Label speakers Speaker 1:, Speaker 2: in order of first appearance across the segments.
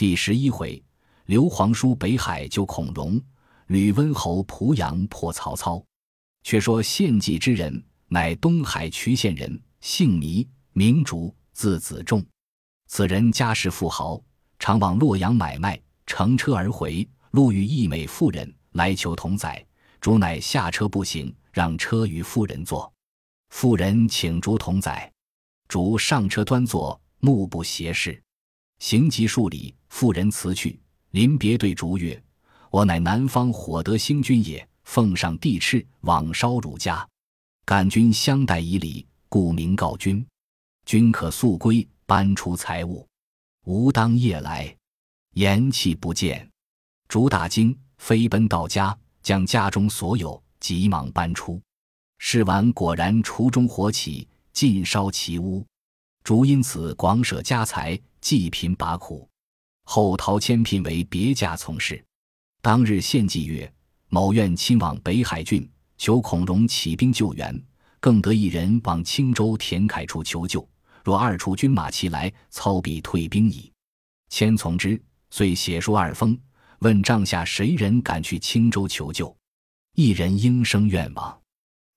Speaker 1: 第十一回，刘皇叔北海救孔融，吕温侯濮阳破曹操。却说献计之人，乃东海渠县人，姓糜，名竺，字子仲。此人家世富豪，常往洛阳买卖，乘车而回，路遇一美妇人，来求同载。竺乃下车步行，让车与妇人坐。妇人请竺同载，竺上车端坐，目不斜视。行及数里，妇人辞去，临别对竹曰：“我乃南方火德星君也，奉上帝敕，往烧汝家。感君相待以礼，故明告君。君可速归，搬出财物。吾当夜来。”言讫不见。竹大惊，飞奔到家，将家中所有急忙搬出。试完果然厨中火起，尽烧其屋。竹因此广舍家财。济贫拔苦，后陶谦聘为别驾从事。当日献计曰：“某愿亲往北海郡，求孔融起兵救援。更得一人往青州田楷处求救。若二处军马齐来，操必退兵矣。”谦从之，遂写书二封，问帐下谁人敢去青州求救。一人应声愿往。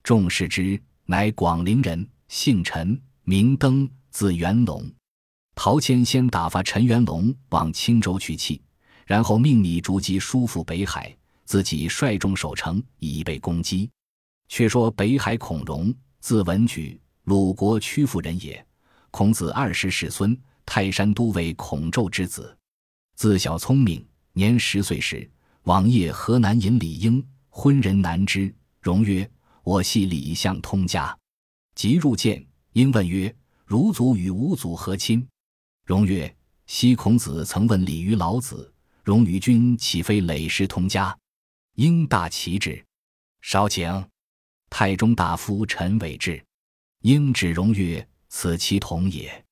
Speaker 1: 众视之，乃广陵人，姓陈，名登，字元龙。陶谦先打发陈元龙往青州取气，然后命你逐级叔父北海，自己率众守城，以备攻击。却说北海孔融，字文举，鲁国曲阜人也。孔子二十世孙，泰山都尉孔宙之子。自小聪明，年十岁时，往谒河南尹李英，昏人难知。融曰：“我系李相通家。”即入见，英问曰：“汝祖与吾祖何亲？”荣曰：“昔孔子曾问礼于老子，荣与君岂非累世同家？”应大奇之。少请。太中大夫陈伟至，应指荣曰：“此其同也。”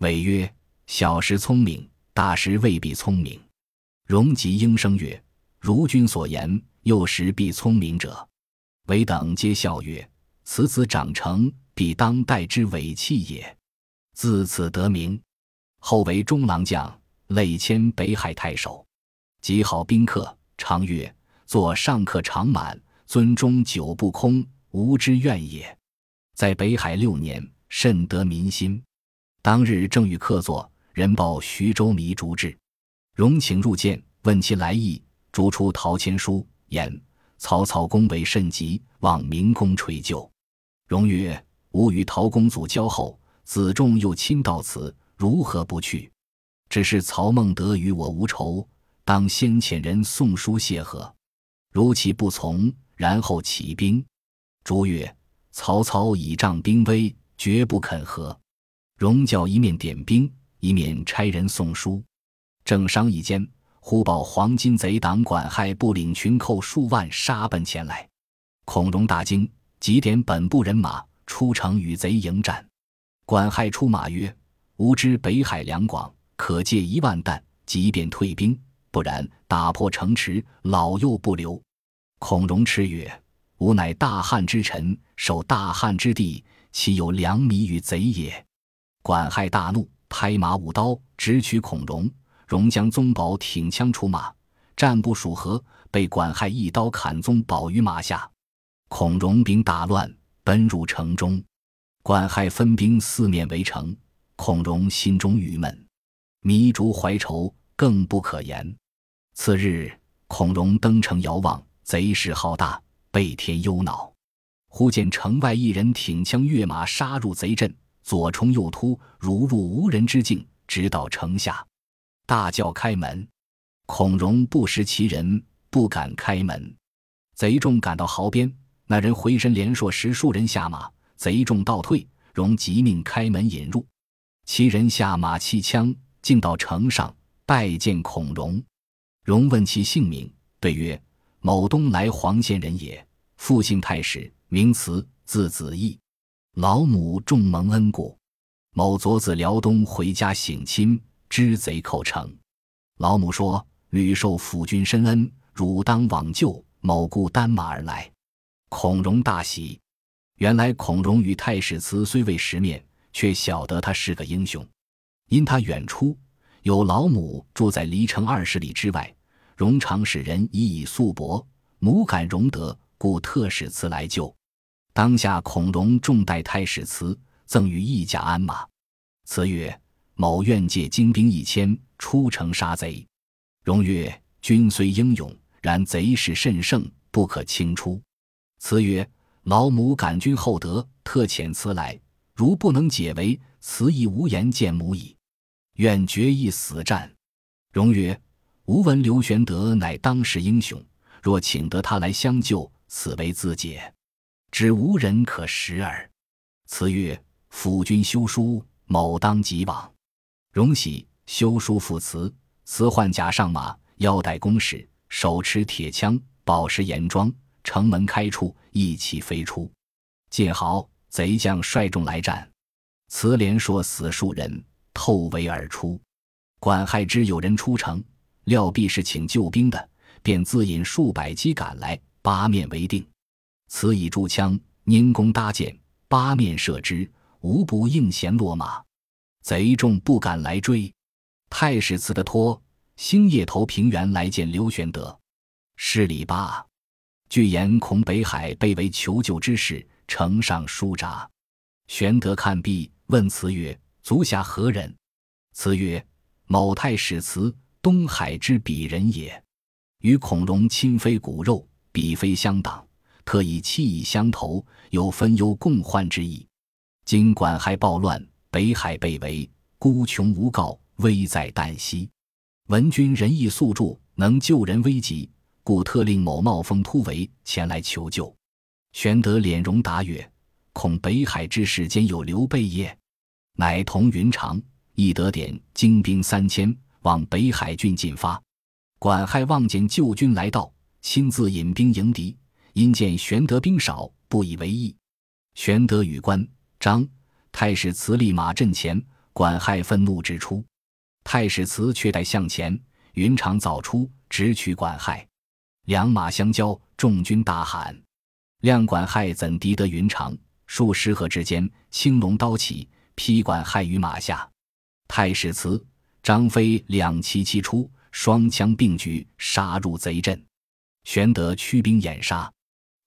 Speaker 1: 伟曰：“小时聪明，大时未必聪明。”荣即应声曰：“如君所言，幼时必聪明者。”伟等皆笑曰：“此子长成，必当代之伟器也。”自此得名。后为中郎将，累迁北海太守，极好宾客，常曰：“坐上客常满，尊中酒不空，无之怨也。”在北海六年，甚得民心。当日正与客坐，人报徐州糜竺至，荣请入见，问其来意。逐出陶谦书，言曹操恭维甚极，望明公垂救。荣曰：“吾与陶公祖交厚，子仲又亲到此。”如何不去？只是曹孟德与我无仇，当先遣人送书谢和。如其不从，然后起兵。朱曰：“曹操倚仗兵威，绝不肯和。”荣教一面点兵，一面差人送书。正商议间，忽报黄金贼党管亥部领群寇数万，杀奔前来。孔融大惊，急点本部人马出城与贼迎战。管亥出马曰：吾知北海两广，可借一万担，即便退兵；不然，打破城池，老幼不留。孔融叱曰：“吾乃大汉之臣，守大汉之地，岂有良米与贼也？”管亥大怒，拍马舞刀，直取孔融。融将宗保挺枪出马，战不数合，被管亥一刀砍宗保于马下。孔融兵大乱，奔入城中。管亥分兵四面围城。孔融心中郁闷，糜竺怀愁，更不可言。次日，孔融登城遥望，贼势浩大，倍添忧恼。忽见城外一人挺枪跃马，杀入贼阵，左冲右突，如入无人之境，直到城下，大叫开门。孔融不识其人，不敢开门。贼众赶到壕边，那人回身连说十数人下马，贼众倒退，融急命开门引入。其人下马弃枪，径到城上拜见孔融。融问其姓名，对曰：“某东来黄县人也，父姓太史，名慈，字子义。老母重蒙恩故。某昨自辽东回家省亲，知贼寇城。老母说：‘屡受辅君深恩，汝当往救。’某故单马而来。”孔融大喜。原来孔融与太史慈虽未识面。却晓得他是个英雄，因他远出，有老母住在离城二十里之外，荣常使人以以素帛，母感荣德，故特使辞来救。当下孔融重待太史慈，赠予一甲鞍马。辞曰：“某愿借精兵一千，出城杀贼。”荣曰：“君虽英勇，然贼势甚盛，不可轻出。”辞曰：“老母感君厚德，特遣辞来。如不能解围，此亦无颜见母矣。愿决一死战。”荣曰。吾闻刘玄德乃当世英雄，若请得他来相救，此为自解，只无人可识耳。辞曰：“辅君修书，某当即往。”荣喜，修书复辞。辞换甲上马，腰带弓矢，手持铁枪，宝石严装，城门开处，一骑飞出。见豪，贼将率众来战。慈连说死数人，透围而出。管亥知有人出城。料必是请救兵的，便自引数百骑赶来，八面围定。此以诸枪拈弓搭箭，八面射之，无不应弦落马。贼众不敢来追。太史慈的托星夜投平原来见刘玄德，施礼罢。据言恐北海被为求救之事，呈上书札。玄德看毕，问慈曰：“足下何人？”慈曰：“某太史慈。”东海之鄙人也，与孔融亲非骨肉，彼非相党，特以气义相投，有分忧共患之意。今管亥暴乱，北海被围，孤穷无告，危在旦夕。闻君仁义素著，能救人危急，故特令某冒风突围前来求救。玄德敛容答曰：“恐北海之事间有刘备也，乃同云长，亦得点精兵三千。”往北海郡进发，管亥望见救军来到，亲自引兵迎敌。因见玄德兵少，不以为意。玄德与关张太史慈立马阵前，管亥愤怒之出，太史慈却待向前。云长早出，直取管亥，两马相交，众军大喊：“亮管亥怎敌得云长？”数十合之间，青龙刀起，劈管亥于马下。太史慈。张飞两骑齐出，双枪并举，杀入贼阵。玄德驱兵掩杀。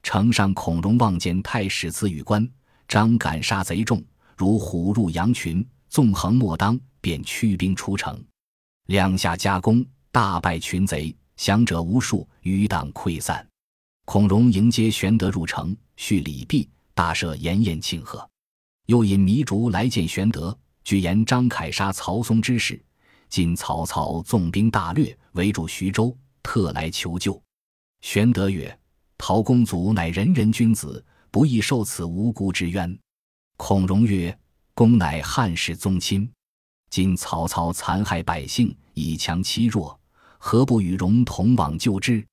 Speaker 1: 城上孔融望见太史慈与关张赶杀贼众，如虎入羊群，纵横莫当，便驱兵出城。两下夹攻，大败群贼，降者无数，余党溃散。孔融迎接玄德入城，叙礼毕，大设筵宴庆贺。又引糜竺来见玄德，据言张凯杀曹嵩之事。今曹操纵兵大掠，围住徐州，特来求救。玄德曰：“陶公祖乃仁人君子，不易受此无辜之冤。”孔融曰：“公乃汉室宗亲，今曹操残害百姓，以强欺弱，何不与荣同往救之？”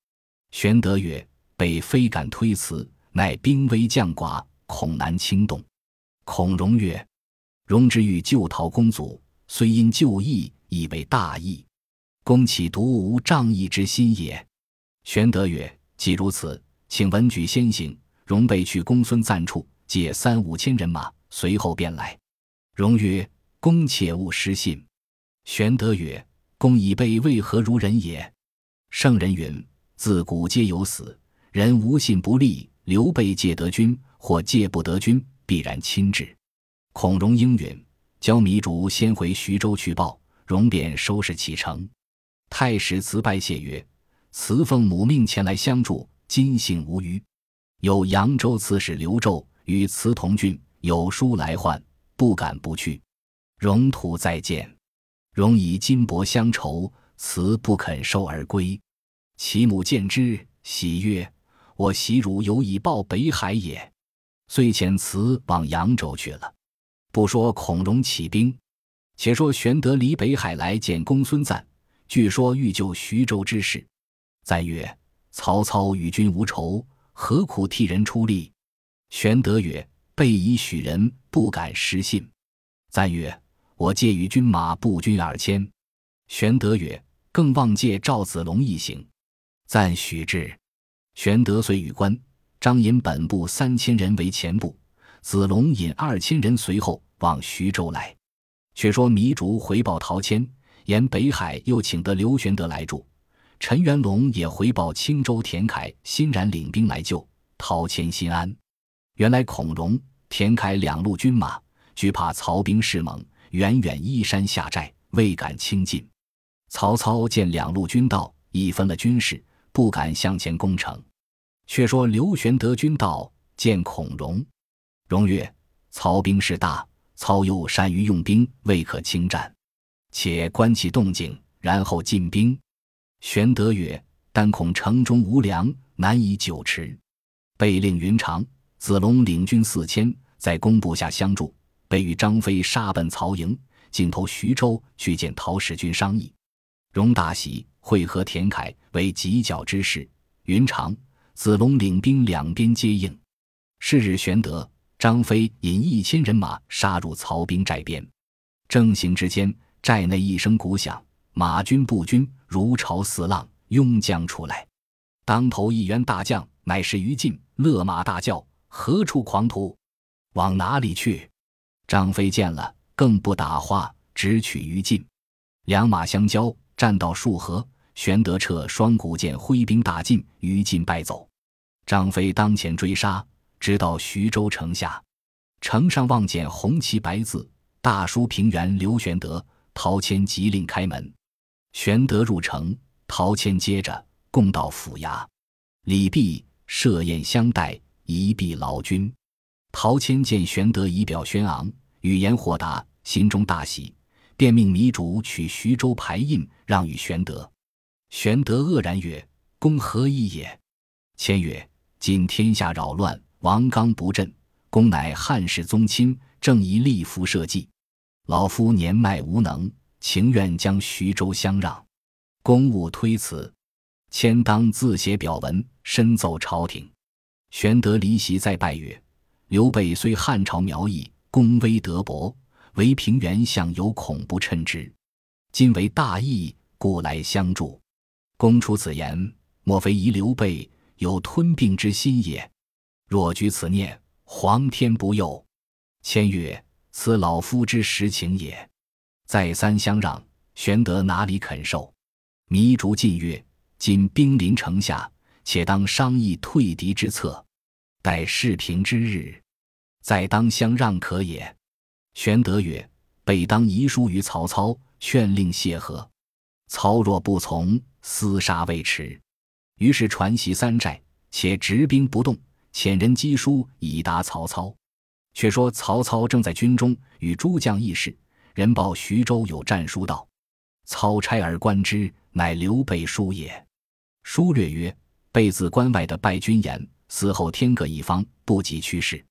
Speaker 1: 玄德曰：“被非敢推辞，乃兵微将寡，恐难轻动。”孔融曰：“荣之欲救陶公祖，虽因旧义。”以为大义，公岂独无仗义之心也？玄德曰：“既如此，请文举先行。”荣备去公孙瓒处，借三五千人马，随后便来。荣曰：“公且勿失信。”玄德曰：“公以备为何如人也？”圣人云：“自古皆有死，人无信不立。刘备借得君，或借不得君，必然亲至。”孔融应允，教糜竺先回徐州去报。容便收拾启程，太史慈拜谢曰：“慈奉母命前来相助，今幸无虞。有扬州刺史刘胄与慈同郡，有书来唤，不敢不去。荣土再见，荣以金帛相酬，慈不肯收而归。其母见之，喜曰：‘我喜汝有以报北海也。’遂遣辞往扬州去了。不说孔融起兵。”且说玄德离北海来见公孙瓒，据说欲救徐州之事。赞曰：“曹操与君无仇，何苦替人出力？”玄德曰：“备以许人，不敢失信。”赞曰：“我借与军马步军二千。”玄德曰：“更望借赵子龙一行。”赞许之。玄德遂与关张引本部三千人为前部，子龙引二千人随后往徐州来。却说糜竺回报陶谦，沿北海又请得刘玄德来助。陈元龙也回报青州田凯欣然领兵来救，陶谦心安。原来孔融、田凯两路军马惧怕曹兵势猛，远远依山下寨，未敢轻进。曹操见两路军到，已分了军事，不敢向前攻城。却说刘玄德军到，见孔融，融曰：“曹兵势大，操又善于用兵，未可轻战，且观其动静，然后进兵。”玄德曰：“但恐城中无粮，难以久持。”备令云长、子龙领军四千，在工部下相助。备与张飞杀奔曹营，径投徐州去见陶使君商议。荣大喜，会合田楷为犄角之势。云长、子龙领兵两边接应。是日，玄德、张飞引一千人马杀入曹兵寨边。正行之间，寨内一声鼓响。马军、步军如潮似浪，拥将出来。当头一员大将，乃是于禁，勒马大叫：“何处狂徒，往哪里去？”张飞见了，更不打话，直取于禁。两马相交，战到数合，玄德撤双股剑，挥兵大进，于禁败走。张飞当前追杀，直到徐州城下，城上望见红旗白字，大书“平原刘玄德”。陶谦急令开门。玄德入城，陶谦接着共到府衙，礼毕，设宴相待，一毕劳军。陶谦见玄德仪表轩昂，语言豁达，心中大喜，便命糜竺取徐州牌印，让与玄德。玄德愕然曰：“公何意也？”谦曰：“今天下扰乱，王纲不振，公乃汉室宗亲，正宜立夫社稷。老夫年迈无能。”情愿将徐州相让，公务推辞，谦当自写表文，深奏朝廷。玄德离席再拜曰：“刘备虽汉朝苗裔，功威德薄，唯平原相有恐不称之。今为大义，故来相助。公出此言，莫非疑刘备有吞并之心也？若举此念，皇天不佑。”谦曰：“此老夫之实情也。”再三相让，玄德哪里肯受？糜竺进曰：“今兵临城下，且当商议退敌之策，待事平之日，再当相让可也。”玄德曰：“备当遗书于曹操，劝令谢和。操若不从，厮杀未迟。”于是传檄三寨，且执兵不动，遣人赍书以答曹操。却说曹操正在军中与诸将议事。人报徐州有战书到，操差而观之，乃刘备书也。书略曰：“备自关外的败军言，死后天各一方，不及趋势。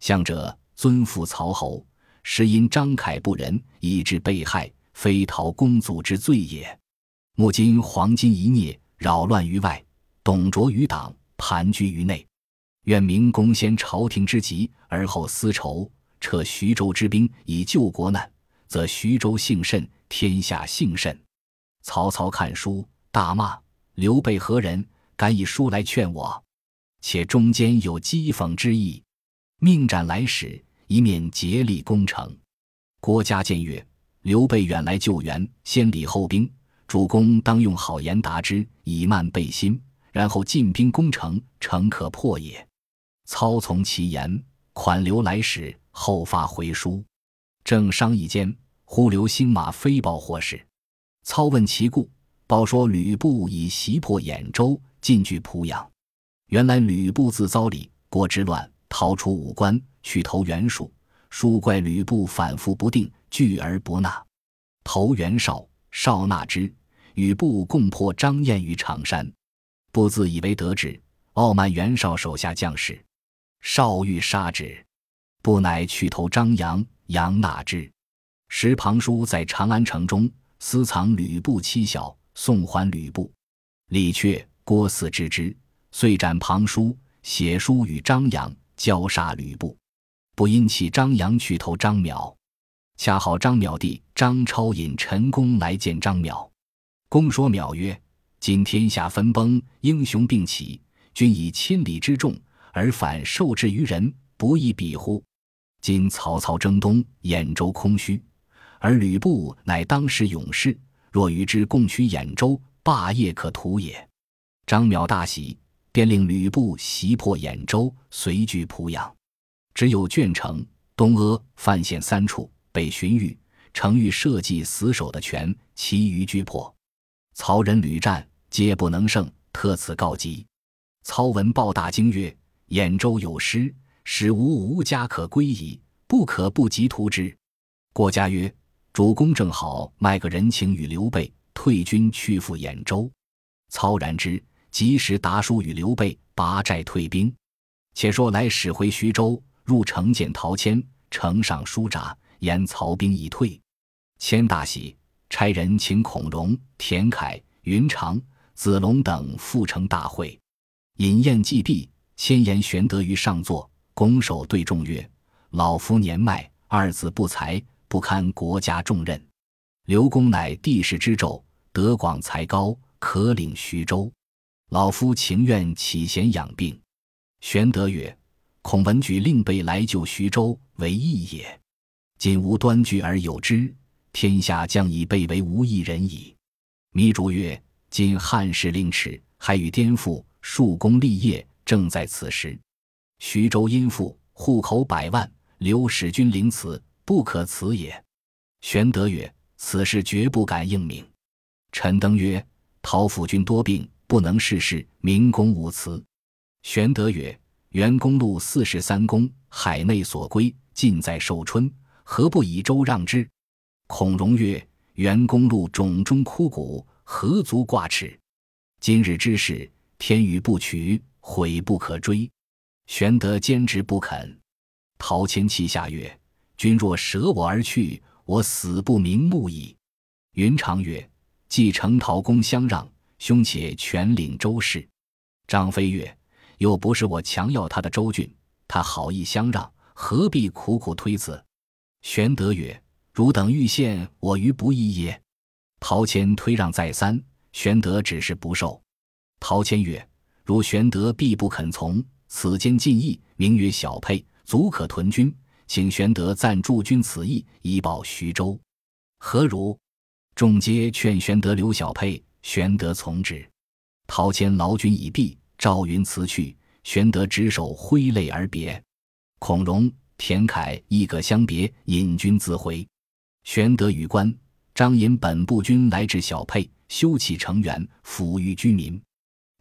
Speaker 1: 向者尊父曹侯，实因张凯不仁，以致被害，非逃公祖之罪也。目今黄巾一孽，扰乱于外，董卓于党，盘踞于内。愿明公先朝廷之急，而后私仇，撤徐州之兵，以救国难。”则徐州幸甚，天下幸甚。曹操看书，大骂刘备何人，敢以书来劝我？且中间有讥讽之意，命斩来使，一面竭力攻城。郭嘉见曰：“刘备远来救援，先礼后兵，主公当用好言答之，以慢备心，然后进兵攻城，诚可破也。”操从其言，款留来使，后发回书。正商议间，忽刘星马飞报获释。操问其故，报说吕布已袭破兖州，进据濮阳。原来吕布自遭李郭之乱，逃出武关，去投袁术。术怪吕布反复不定，拒而不纳。投袁绍，绍纳之，与布共破张燕于常山。布自以为得志，傲慢袁绍手下将士，绍欲杀之，布乃去投张扬。杨纳之，时庞叔在长安城中私藏吕布妻小，送还吕布。李榷、郭汜知之，遂斩庞叔，写书与张扬，交杀吕布。不因弃张扬去投张邈，恰好张邈弟张超引陈宫来见张邈。公说邈曰：“今天下分崩，英雄并起，君以千里之众而反受制于人，不亦比乎？”今曹操征东，兖州空虚，而吕布乃当时勇士，若与之共取兖州，霸业可图也。”张邈大喜，便令吕布袭破兖州，随据濮阳。只有鄄城、东阿、范县三处被荀彧、程昱设计死守的全，其余俱破。曹仁屡战，皆不能胜，特此告急。操闻报大惊曰：“兖州有失，使吾无家可归矣，不可不及图之。”郭嘉曰：“主公正好，卖个人情与刘备，退军去赴兖州。”操然之，及时达书与刘备，拔寨退兵。且说来使回徐州，入城见陶谦，城上书札，言曹兵已退。谦大喜，差人请孔融、田楷、云长、子龙等赴城大会。饮宴既毕，谦言玄德于上座，拱手对众曰：“老夫年迈，二子不才。”不堪国家重任，刘公乃帝室之胄，德广才高，可领徐州。老夫情愿起贤养病。玄德曰：“孔文举令备来救徐州，为义也。今无端据而有之，天下将以备为无一人矣。”糜竺曰：“今汉室令耻，还与颠覆，树功立业，正在此时。徐州殷富，户口百万，刘使君临此。”不可辞也。玄德曰：“此事绝不敢应命。”陈登曰：“陶府君多病，不能事事，明公无辞。”玄德曰：“元公路四十三公，海内所归，尽在寿春，何不以州让之？”孔融曰：“元公路冢中枯骨，何足挂齿？今日之事，天与不取，悔不可追。”玄德坚持不肯。陶谦泣下曰：君若舍我而去，我死不瞑目矣。云长曰：“既承陶公相让，兄且全领周氏。”张飞曰：“又不是我强要他的周郡，他好意相让，何必苦苦推辞？”玄德曰：“汝等欲陷我于不义也。”陶谦推让再三，玄德只是不受。陶谦曰：“如玄德必不肯从，此间尽义，名曰小沛，足可屯军。”请玄德暂助军此役，以保徐州，何如？众皆劝玄德留小沛，玄德从之。陶谦劳军已毕，赵云辞去，玄德执手挥泪而别。孔融、田楷亦各相别，引军自回。玄德与关张引本部军来至小沛，修葺城垣，抚育居民。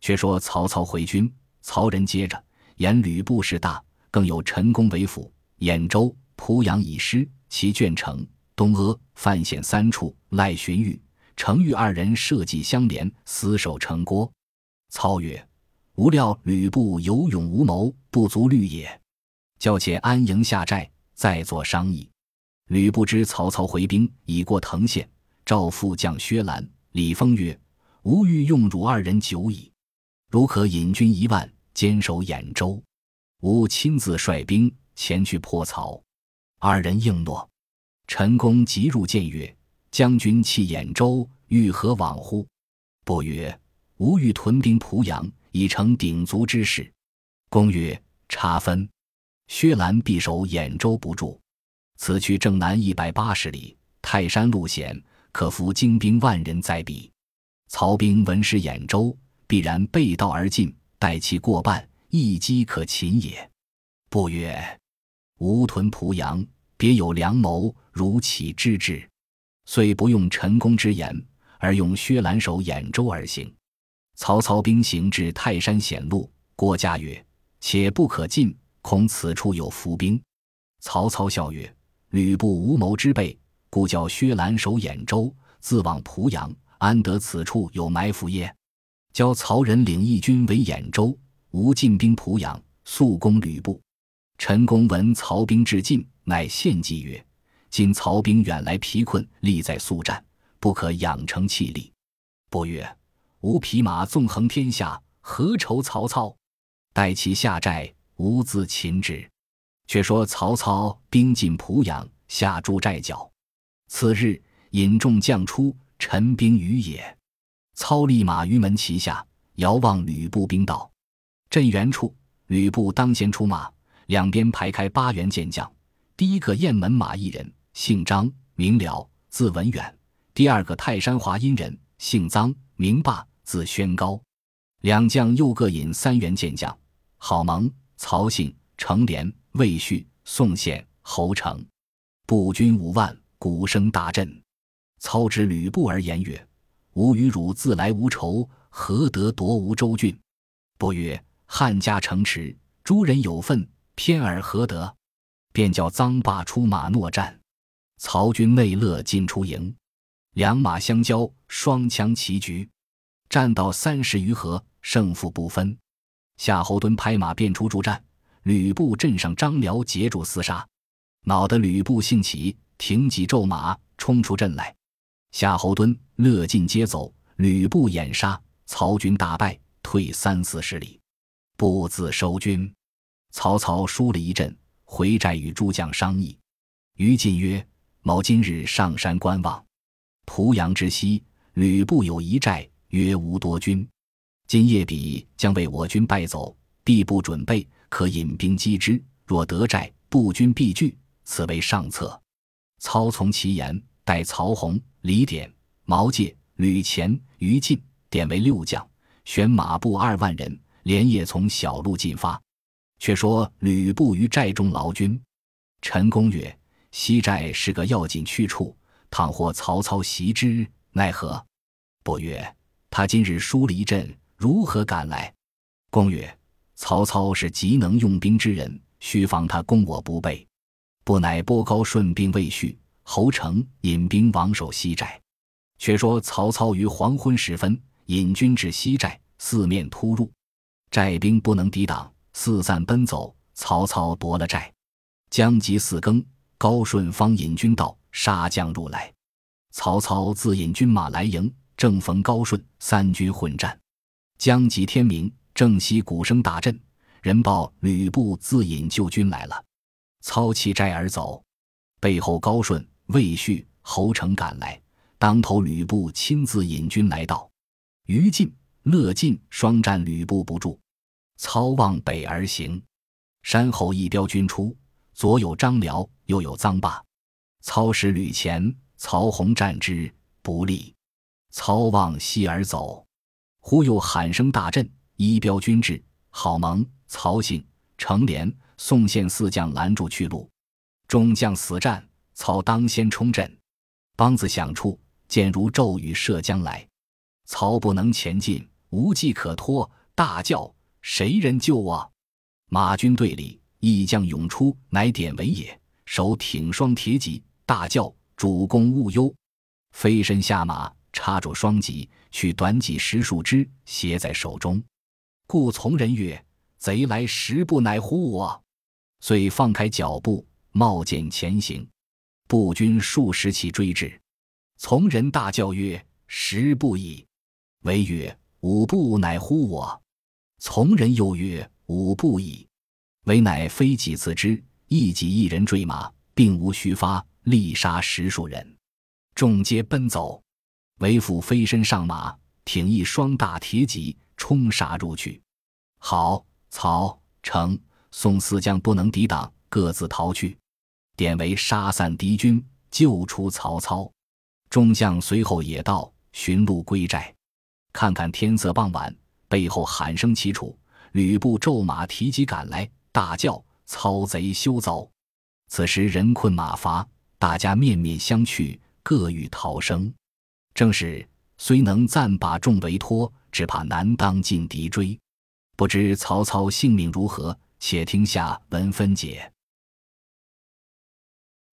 Speaker 1: 却说曹操回军，曹仁接着言吕布势大，更有陈宫为辅。兖州、濮阳已失，其鄄城、东阿、范县三处赖荀彧、程昱二人设计相连，死守城郭。操曰：“吾料吕布有勇无谋，不足虑也。叫且安营下寨，再作商议。”吕布知曹操回兵已过滕县，召副将薛兰、李丰曰：“吾欲用汝二人久矣，如可引军一万，坚守兖州，吾亲自率兵。”前去破曹，二人应诺。陈宫即入见曰：“将军弃兖州，欲何往乎？”不曰：“吾欲屯兵濮阳，以成鼎足之势。”公曰：“差分。薛兰必守兖州不住，此去正南一百八十里，泰山路险，可伏精兵万人在彼。曹兵闻失兖州，必然背道而进，待其过半，一击可擒也。”不曰。吾屯濮阳，别有良谋，如其知之？遂不用陈宫之言，而用薛兰守兖州而行。曹操兵行至泰山险路，郭嘉曰：“且不可进，恐此处有伏兵。”曹操笑曰：“吕布无谋之辈，故叫薛兰守兖州，自往濮阳，安得此处有埋伏耶？教曹仁领义军为兖州，吾进兵濮阳，速攻吕布。”陈宫闻曹兵至近，乃献计曰：“今曹兵远来疲困，力在速战，不可养成气力。”伯曰：“吾匹马纵横天下，何愁曹操？待其下寨，吾自擒之。”却说曹操兵进濮阳，下筑寨脚。次日，引众将出，陈兵于野。操立马于门旗下，遥望吕布兵到。阵原处，吕布当先出马。两边排开八员健将，第一个雁门马一人，姓张，名辽，字文远，第二个泰山华阴人，姓臧，名霸，字宣高。两将又各引三员健将，郝蒙、曹信、程连、魏续、宋宪、侯成，步军五万，鼓声大震。操之吕布而言曰：“吾与汝自来无仇，何得夺吴州郡？”不曰：“汉家城池，诸人有份，偏而何得？”便叫臧霸出马搦战。曹军内乐进出营，两马相交，双枪齐举，战到三十余合，胜负不分。夏侯惇拍马便出助战，吕布阵上张辽截住厮杀，恼得吕布兴起，挺戟骤马，冲出阵来。夏侯惇、乐进皆走，吕布掩杀，曹军大败，退三四十里，不自收军。曹操输了一阵，回寨与诸将商议。于禁曰：“某今日上山观望，濮阳之西，吕布有一寨，曰吴多军。今夜彼将为我军败走，必不准备，可引兵击之。若得寨，步军必拒，此为上策。”操从其言，待曹洪。李典、毛玠、吕虔、于禁点为六将，选马步二万人，连夜从小路进发。却说吕布于寨中劳军。陈宫曰：“西寨是个要紧去处，倘或曹操袭之，奈何？”不曰：“他今日输了一阵，如何赶来？”公曰：“曹操是极能用兵之人，须防他攻我不备。”不乃拨高顺并未续。侯成引兵王守西寨。却说曹操于黄昏时分引军至西寨，四面突入，寨兵不能抵挡，四散奔走。曹操夺了寨。将及四更，高顺方引军到，杀将入来。曹操自引军马来迎，正逢高顺三军混战。将及天明，正夕鼓声大震，人报吕布自引救军来了。操弃寨而走，背后高顺。魏续、侯成赶来，当头吕布亲自引军来到。于禁、乐进双战吕布不住，操望北而行。山后一彪军出，左有张辽，右有臧霸。操使吕虔、曹洪战之不利。操望西而走，忽又喊声大震，一彪军至，郝蒙、曹信、程连、宋宪四将拦住去路，众将死战。操当先冲阵，梆子响处，箭如骤雨射将来。操不能前进，无计可托，大叫：“谁人救我？”马军队里一将涌出，乃典韦也，手挺双铁戟，大叫：“主公勿忧！”飞身下马，插住双戟，取短戟十数支，携在手中。故从人曰：“贼来时不乃乎我？”遂放开脚步，冒剑前行。步军数十骑追至，从人大叫曰：“时不矣！”韦曰：“吾不乃乎我？”从人又曰：“吾不矣！”韦乃非己自知，一己一人坠马，并无虚发，力杀十数人，众皆奔走。韦父飞身上马，挺一双大铁戟，冲杀入去。好，曹、成、宋四将不能抵挡，各自逃去。典韦杀散敌军，救出曹操。众将随后也到，寻路归寨。看看天色傍晚，背后喊声齐楚，吕布骤马提戟赶来，大叫：“操贼休走！”此时人困马乏，大家面面相觑，各欲逃生。正是虽能暂把众围托，只怕难当尽敌追。不知曹操性命如何？且听下文分解。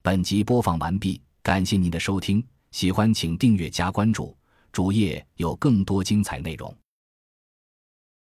Speaker 1: 本集播放完毕，感谢您的收听，喜欢请订阅加关注，主页有更多精彩内容。